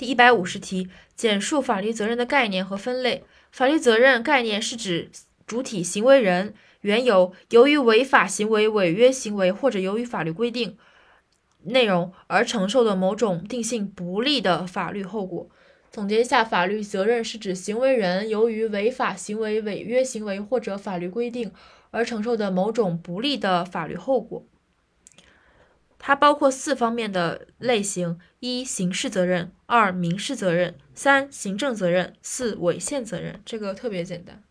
第一百五十题，简述法律责任的概念和分类。法律责任概念是指主体行为人原有由于违法行为、违约行为或者由于法律规定内容而承受的某种定性不利的法律后果。总结一下，法律责任是指行为人由于违法行为、违约行为或者法律规定而承受的某种不利的法律后果。它包括四方面的类型：一、刑事责任；二、民事责任；三、行政责任；四、违宪责任。这个特别简单。